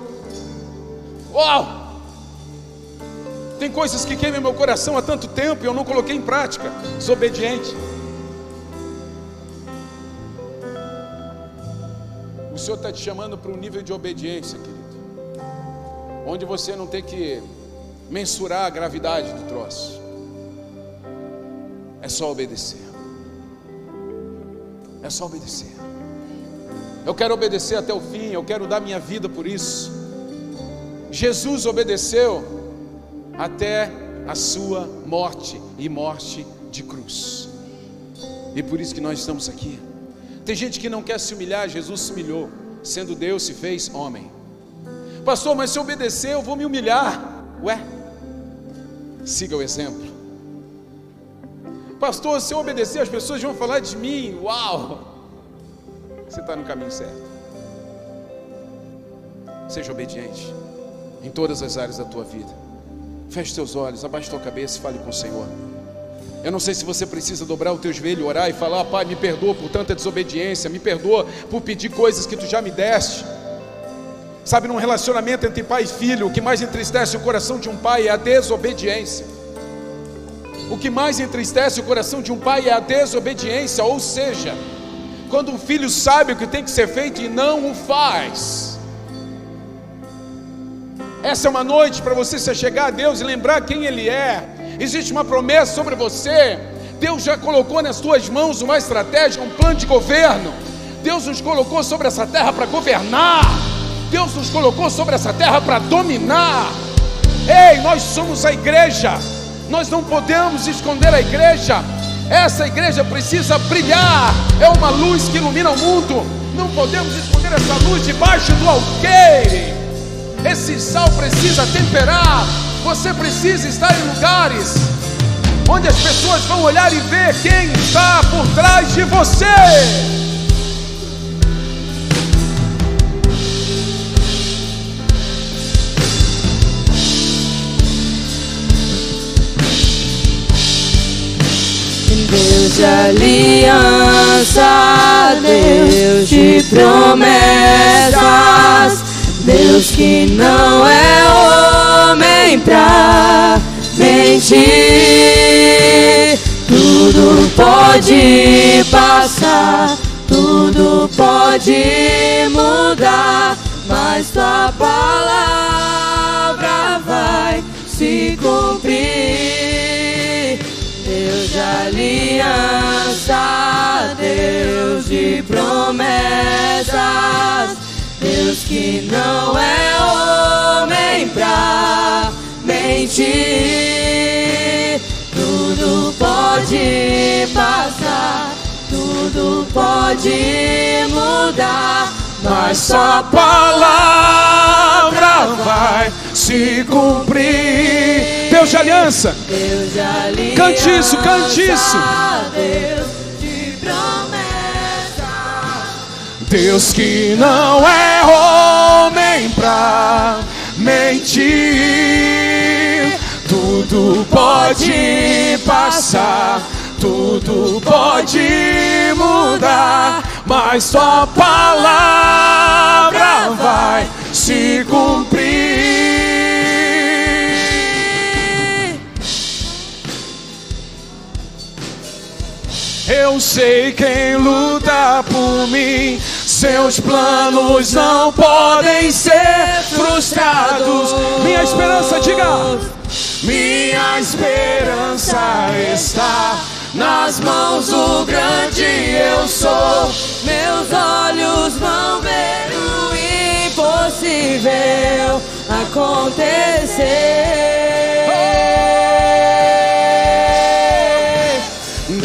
Uau! Tem coisas que queimam meu coração há tanto tempo e eu não coloquei em prática. Desobediente. O Senhor está te chamando para um nível de obediência, querido. Onde você não tem que mensurar a gravidade do troço. É só obedecer. É só obedecer. Eu quero obedecer até o fim, eu quero dar minha vida por isso. Jesus obedeceu até a sua morte e morte de cruz. E por isso que nós estamos aqui. Tem gente que não quer se humilhar, Jesus se humilhou, sendo Deus se fez homem. Pastor, mas se obedecer, eu vou me humilhar. Ué, siga o exemplo. Pastor, se eu obedecer, as pessoas vão falar de mim. Uau! Você está no caminho certo. Seja obediente em todas as áreas da tua vida. Feche seus olhos, abaixe tua cabeça e fale com o Senhor. Eu não sei se você precisa dobrar o teu joelho, orar e falar: Pai, me perdoa por tanta desobediência, me perdoa por pedir coisas que tu já me deste. Sabe, num relacionamento entre pai e filho, o que mais entristece o coração de um pai é a desobediência. O que mais entristece o coração de um pai é a desobediência, ou seja, quando um filho sabe o que tem que ser feito e não o faz. Essa é uma noite para você se chegar a Deus e lembrar quem Ele é. Existe uma promessa sobre você. Deus já colocou nas tuas mãos uma estratégia, um plano de governo. Deus nos colocou sobre essa terra para governar. Deus nos colocou sobre essa terra para dominar. Ei, nós somos a igreja. Nós não podemos esconder a igreja. Essa igreja precisa brilhar. É uma luz que ilumina o mundo. Não podemos esconder essa luz debaixo do alqueire. Esse sal precisa temperar. Você precisa estar em lugares onde as pessoas vão olhar e ver quem está por trás de você.
Deus de aliança, Deus de promessas, que não é homem pra mentir. Tudo pode passar, tudo pode mudar, mas tua palavra vai se cumprir. Deus de aliança, Deus de promessas, Deus que não é homem pra mentir. Tudo pode passar, tudo pode mudar, mas só a
palavra vai se cumprir. Deus de aliança.
Deus de aliança.
Cante isso, cante isso.
Deus
Deus que não é homem pra mentir. Tudo pode passar, tudo pode mudar, mas sua palavra vai se cumprir. Eu sei quem luta por mim. Seus planos não podem ser frustrados. Minha esperança, diga. Minha esperança está nas mãos do grande eu sou.
Meus olhos vão ver o impossível acontecer.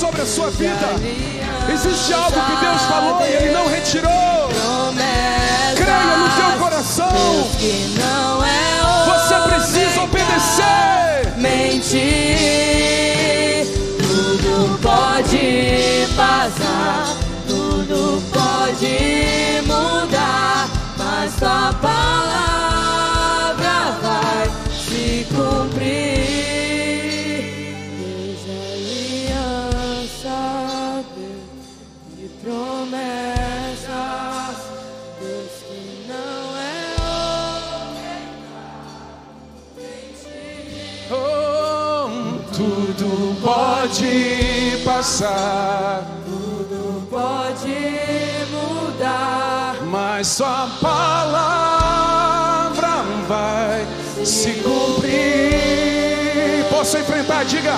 sobre a sua vida. Existe algo que Deus falou e Ele não retirou. Creia no teu coração. Você precisa obedecer.
Mentir, tudo pode passar, tudo pode mudar, mas tua palavra
pode passar,
Tudo pode mudar,
mas sua palavra vai se cumprir. Posso enfrentar, diga.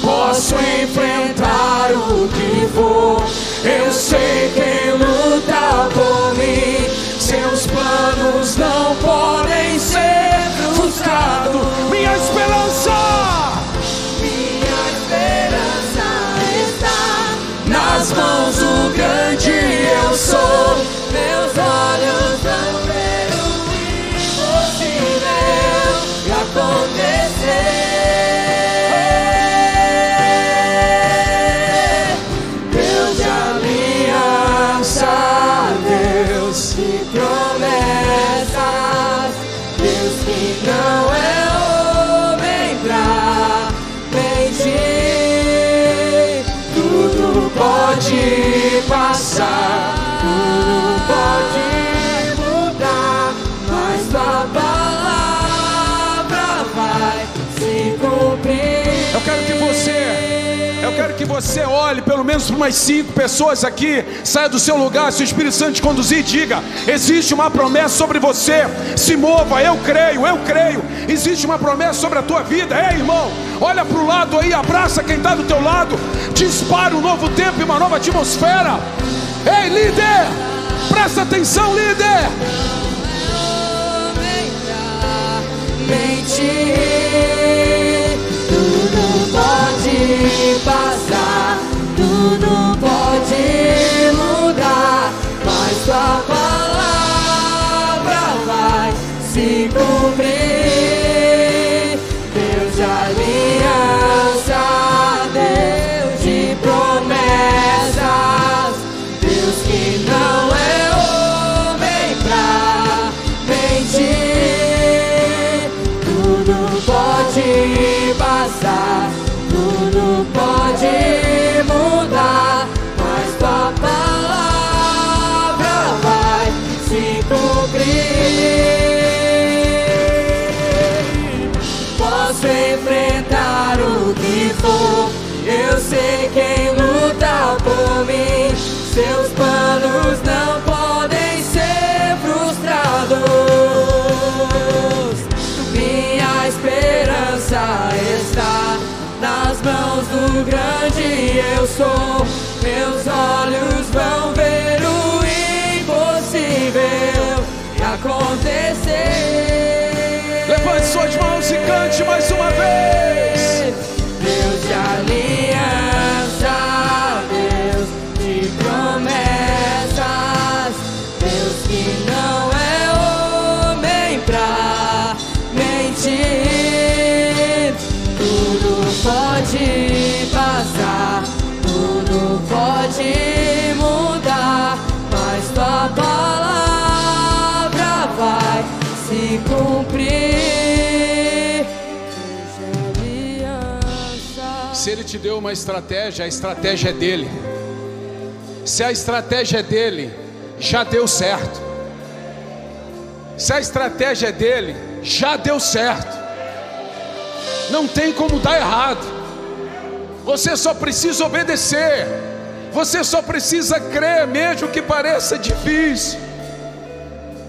Posso enfrentar o que for. Eu sei quem luta por mim. Seus planos não podem você olhe pelo menos para umas cinco pessoas aqui, saia do seu lugar, se o Espírito Santo te conduzir, diga: existe uma promessa sobre você, se mova, eu creio, eu creio. Existe uma promessa sobre a tua vida, ei irmão, olha para o lado aí, abraça quem está do teu lado, dispara um novo tempo e uma nova atmosfera. Ei líder, presta atenção, líder.
mentir. Pode passar, tudo pode mudar, mas tua palavra vai se cumprir. Seus se cumprir.
Se ele te deu uma estratégia, a estratégia é dele. Se a estratégia é dele, já deu certo. Se a estratégia é dele, já deu certo. Não tem como dar errado. Você só precisa obedecer. Você só precisa crer, mesmo que pareça difícil,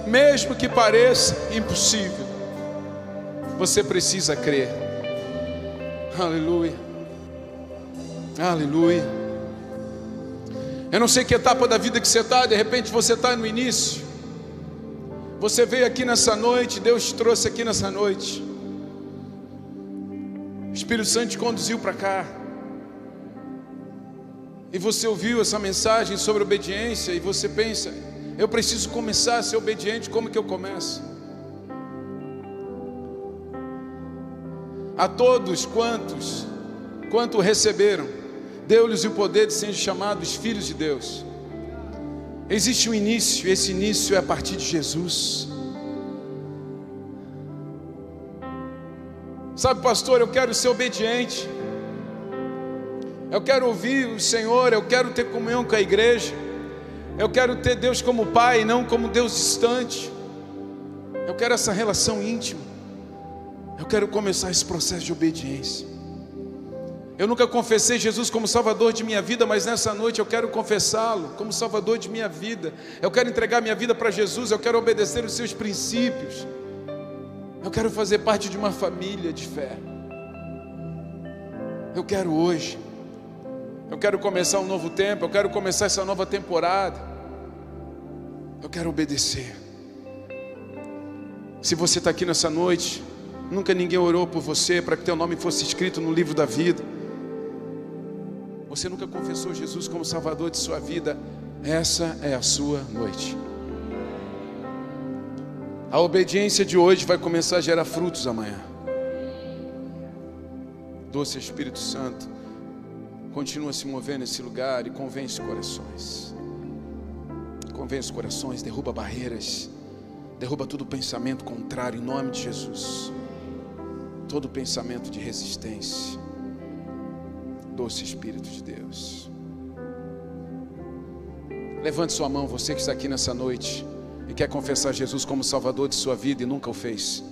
mesmo que pareça impossível. Você precisa crer. Aleluia. Aleluia. Eu não sei que etapa da vida que você está, de repente você está no início. Você veio aqui nessa noite, Deus te trouxe aqui nessa noite. O Espírito Santo te conduziu para cá. E você ouviu essa mensagem sobre obediência e você pensa, eu preciso começar a ser obediente, como que eu começo? A todos quantos, quanto receberam, deu-lhes o poder de serem chamados filhos de Deus. Existe um início, esse início é a partir de Jesus. Sabe, pastor, eu quero ser obediente. Eu quero ouvir o Senhor, eu quero ter comunhão com a igreja. Eu quero ter Deus como Pai, não como Deus distante. Eu quero essa relação íntima. Eu quero começar esse processo de obediência. Eu nunca confessei Jesus como Salvador de minha vida, mas nessa noite eu quero confessá-lo como Salvador de minha vida. Eu quero entregar minha vida para Jesus, eu quero obedecer os seus princípios. Eu quero fazer parte de uma família de fé. Eu quero hoje. Eu quero começar um novo tempo, eu quero começar essa nova temporada. Eu quero obedecer. Se você está aqui nessa noite, nunca ninguém orou por você para que teu nome fosse escrito no livro da vida. Você nunca confessou Jesus como Salvador de sua vida. Essa é a sua noite. A obediência de hoje vai começar a gerar frutos amanhã. Doce Espírito Santo, continua se movendo nesse lugar e convence corações. Convence corações, derruba barreiras, derruba todo pensamento contrário em nome de Jesus. Todo pensamento de resistência. Doce Espírito de Deus. Levante sua mão, você que está aqui nessa noite e quer confessar Jesus como Salvador de sua vida e nunca o fez.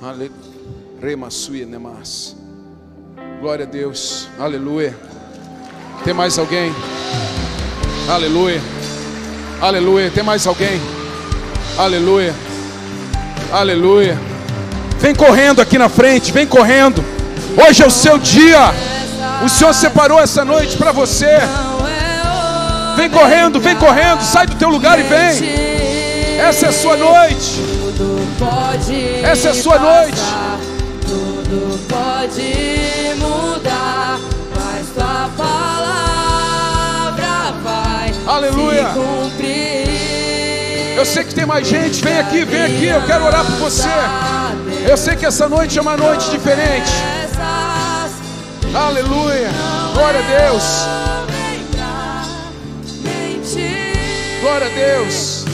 Ale- Rema sui nemas. Glória a Deus. Aleluia. Tem mais alguém? Aleluia. Aleluia. Tem mais alguém? Aleluia. Aleluia. Vem correndo aqui na frente, vem correndo. Hoje é o seu dia. O Senhor separou essa noite para você. Vem correndo, vem correndo, sai do teu lugar e vem. Essa é a sua noite. Essa é a sua noite.
Tudo pode mudar, mas tua palavra vai
Aleluia. Eu sei que tem mais gente. Vem aqui, vem aqui. Eu quero orar por você. Eu sei que essa noite é uma noite diferente. Aleluia. Glória a Deus. Glória a Deus.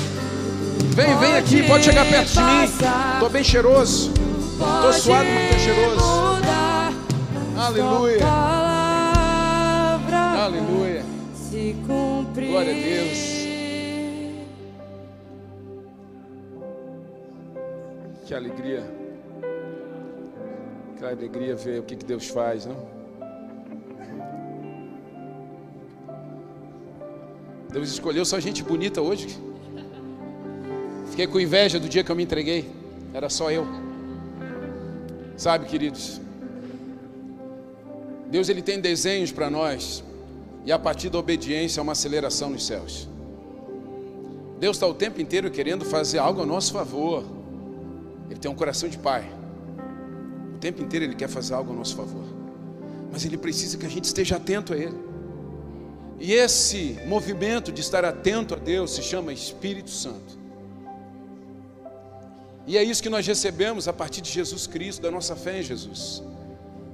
Vem, vem aqui. Pode chegar perto de mim. Estou bem cheiroso. Estou suado, mas estou cheiroso. Aleluia. Aleluia. Glória a Deus. Que alegria. Que alegria ver o que, que Deus faz, não? Deus escolheu só gente bonita hoje. Fiquei com inveja do dia que eu me entreguei. Era só eu. Sabe, queridos? Deus ele tem desenhos para nós. E a partir da obediência é uma aceleração nos céus. Deus está o tempo inteiro querendo fazer algo a nosso favor. Ele tem um coração de pai. O tempo inteiro ele quer fazer algo a nosso favor. Mas ele precisa que a gente esteja atento a ele. E esse movimento de estar atento a Deus se chama Espírito Santo. E é isso que nós recebemos a partir de Jesus Cristo, da nossa fé em Jesus.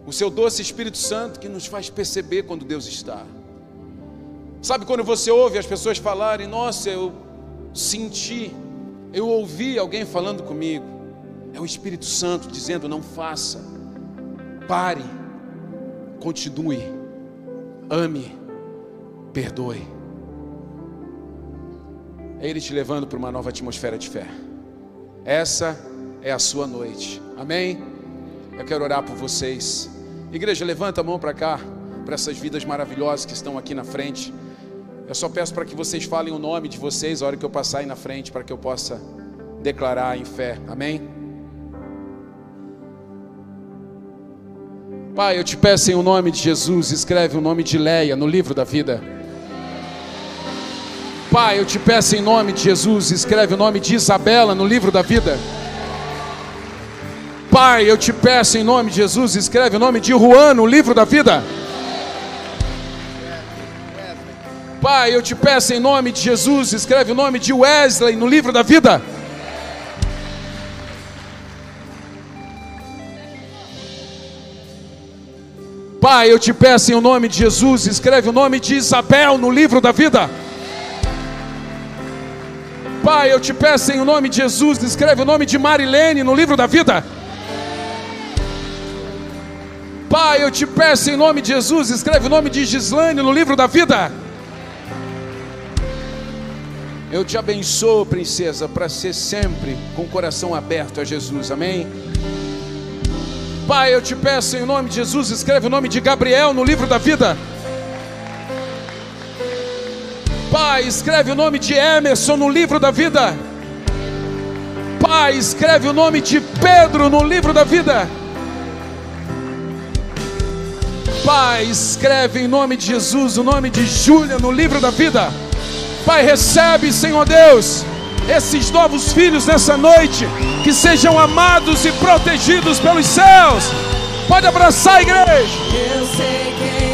O seu doce Espírito Santo que nos faz perceber quando Deus está. Sabe quando você ouve as pessoas falarem: Nossa, eu senti, eu ouvi alguém falando comigo. É o Espírito Santo dizendo: Não faça, pare, continue, ame, perdoe. É Ele te levando para uma nova atmosfera de fé. Essa é a sua noite. Amém? Eu quero orar por vocês. Igreja, levanta a mão para cá, para essas vidas maravilhosas que estão aqui na frente. Eu só peço para que vocês falem o nome de vocês a hora que eu passar aí na frente, para que eu possa declarar em fé. Amém? Pai, eu te peço em o nome de Jesus, escreve o nome de Leia no livro da vida. Pai, eu te peço em nome de Jesus, escreve o nome de Isabela no livro da vida. Pai, eu te peço em nome de Jesus, escreve o nome de Juan no livro da vida. Pai, eu te peço em nome de Jesus, escreve o nome de Wesley no livro da vida. Pai, eu te peço em nome de Jesus, escreve o nome de Isabel no livro da vida. Pai, eu te peço em nome de Jesus, escreve o nome de Marilene no livro da vida. Pai, eu te peço em nome de Jesus, escreve o nome de Gislane no livro da vida. Eu te abençoo, princesa, para ser sempre com o coração aberto a Jesus, amém? Pai, eu te peço em nome de Jesus, escreve o nome de Gabriel no livro da vida. Pai, escreve o nome de Emerson no livro da vida. Pai, escreve o nome de Pedro no livro da vida. Pai, escreve em nome de Jesus o nome de Júlia no livro da vida. Pai, recebe, Senhor Deus, esses novos filhos nessa noite, que sejam amados e protegidos pelos céus. Pode abraçar a igreja.
Eu sei quem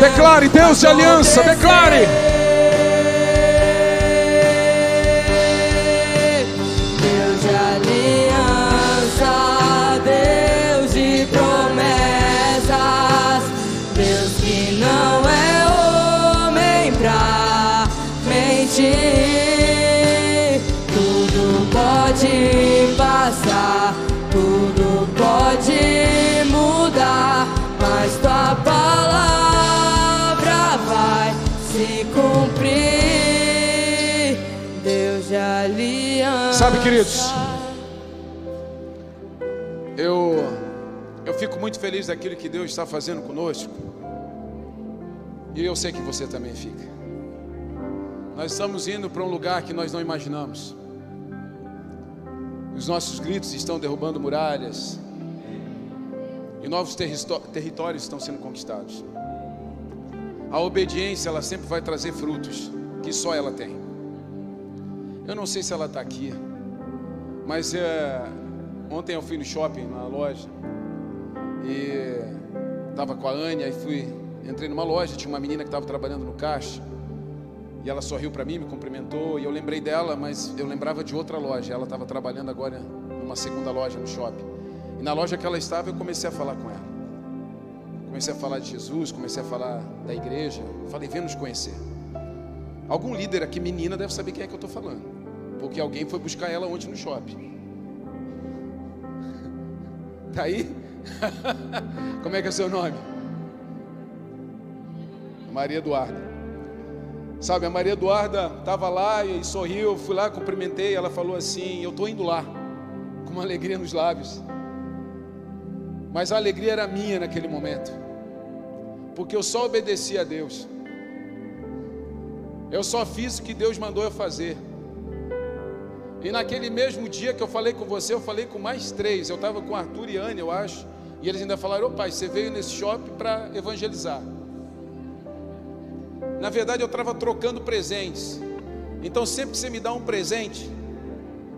Declare, Deus de aliança, declare.
Se cumprir. Deus de aliança.
Sabe, queridos, eu, eu fico muito feliz daquilo que Deus está fazendo conosco. E eu sei que você também fica. Nós estamos indo para um lugar que nós não imaginamos. Os nossos gritos estão derrubando muralhas. E novos territórios estão sendo conquistados. A obediência, ela sempre vai trazer frutos que só ela tem. Eu não sei se ela está aqui, mas é, ontem eu fui no shopping, na loja, e estava com a Ania e fui, entrei numa loja, tinha uma menina que estava trabalhando no caixa, e ela sorriu para mim, me cumprimentou, e eu lembrei dela, mas eu lembrava de outra loja, ela estava trabalhando agora numa segunda loja no shopping. E na loja que ela estava, eu comecei a falar com ela. Comecei a falar de Jesus, comecei a falar da igreja, falei, vem nos conhecer. Algum líder aqui, menina, deve saber quem é que eu estou falando. Porque alguém foi buscar ela ontem no shopping. Tá aí? Como é que é seu nome? Maria Eduarda. Sabe, a Maria Eduarda estava lá e sorriu, fui lá, cumprimentei, ela falou assim, eu estou indo lá, com uma alegria nos lábios. Mas a alegria era minha naquele momento. Porque eu só obedeci a Deus. Eu só fiz o que Deus mandou eu fazer. E naquele mesmo dia que eu falei com você, eu falei com mais três. Eu estava com Arthur e Anne, eu acho. E eles ainda falaram: Ô pai, você veio nesse shopping para evangelizar. Na verdade, eu estava trocando presentes. Então, sempre que você me dá um presente,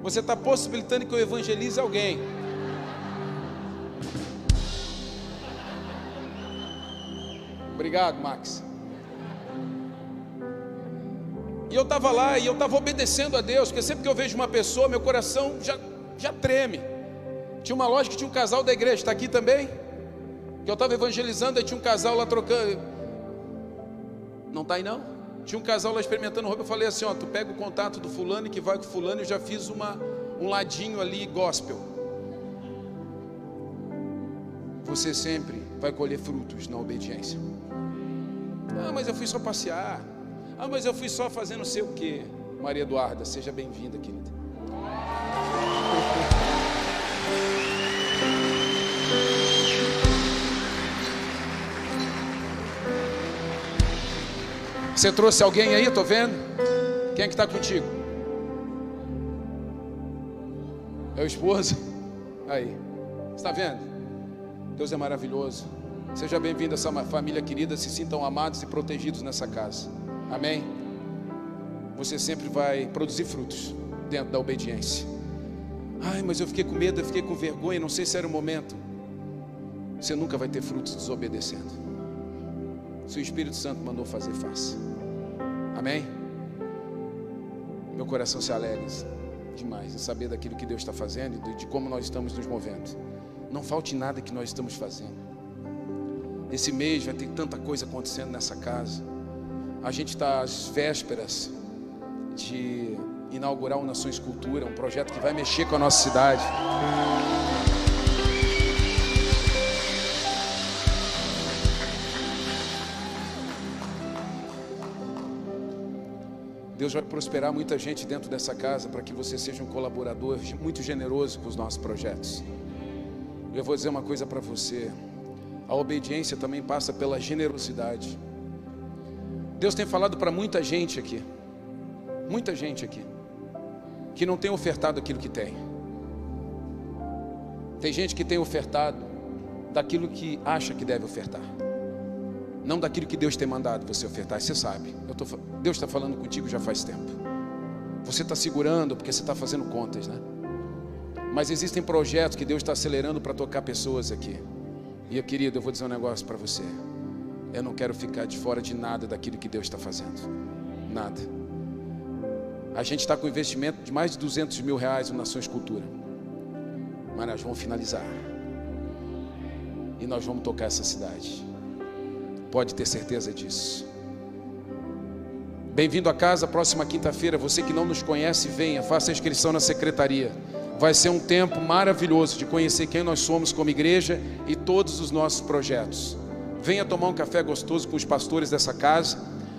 você está possibilitando que eu evangelize alguém. Obrigado, Max. E eu estava lá e eu estava obedecendo a Deus, porque sempre que eu vejo uma pessoa, meu coração já, já treme. Tinha uma loja que tinha um casal da igreja, está aqui também? Que eu estava evangelizando, aí tinha um casal lá trocando. Não está aí não? Tinha um casal lá experimentando roupa. Eu falei assim: ó, tu pega o contato do fulano e que vai com o fulano. Eu já fiz uma, um ladinho ali gospel. Você sempre vai colher frutos na obediência. Ah, mas eu fui só passear. Ah, mas eu fui só fazer não sei o que. Maria Eduarda, seja bem-vinda, querida. Você trouxe alguém aí, tô vendo? Quem é que está contigo? É o esposo? Aí, está vendo? Deus é maravilhoso. Seja bem-vindo a essa família querida. Se sintam amados e protegidos nessa casa. Amém? Você sempre vai produzir frutos dentro da obediência. Ai, mas eu fiquei com medo, eu fiquei com vergonha, não sei se era o momento. Você nunca vai ter frutos desobedecendo. Se o Espírito Santo mandou fazer, faça. Amém? Meu coração se alegra demais em saber daquilo que Deus está fazendo e de como nós estamos nos movendo. Não falte nada que nós estamos fazendo. Esse mês vai ter tanta coisa acontecendo nessa casa. A gente está às vésperas de inaugurar o Nações Cultura, um projeto que vai mexer com a nossa cidade. Deus vai prosperar muita gente dentro dessa casa para que você seja um colaborador muito generoso com os nossos projetos. Eu vou dizer uma coisa para você: a obediência também passa pela generosidade. Deus tem falado para muita gente aqui, muita gente aqui, que não tem ofertado aquilo que tem. Tem gente que tem ofertado daquilo que acha que deve ofertar, não daquilo que Deus tem mandado você ofertar. Você sabe, tô, Deus está falando contigo já faz tempo. Você está segurando porque você está fazendo contas, né? Mas existem projetos que Deus está acelerando para tocar pessoas aqui. E querido, eu vou dizer um negócio para você. Eu não quero ficar de fora de nada daquilo que Deus está fazendo. Nada. A gente está com investimento de mais de 200 mil reais no Nações Cultura. Mas nós vamos finalizar. E nós vamos tocar essa cidade. Pode ter certeza disso. Bem-vindo a casa, próxima quinta-feira. Você que não nos conhece, venha, faça a inscrição na secretaria. Vai ser um tempo maravilhoso de conhecer quem nós somos como igreja e todos os nossos projetos. Venha tomar um café gostoso com os pastores dessa casa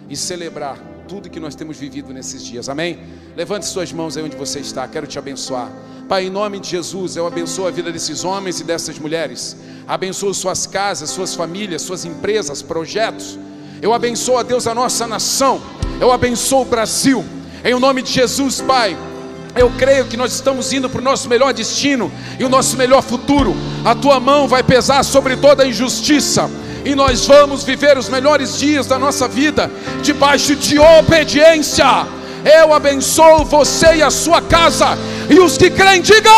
e celebrar tudo que nós temos vivido nesses dias. Amém? Levante suas mãos aí onde você está. Quero te abençoar. Pai, em nome de Jesus, eu abençoo a vida desses homens e dessas mulheres. Abençoo suas casas, suas famílias, suas empresas, projetos. Eu abençoo a Deus a nossa nação. Eu abençoo o Brasil. Em nome de Jesus, Pai. Eu creio que nós estamos indo para o nosso melhor destino e o nosso melhor futuro. A tua mão vai pesar sobre toda a injustiça e nós vamos viver os melhores dias da nossa vida debaixo de obediência. Eu abençoo você e a sua casa, e os que creem, digam.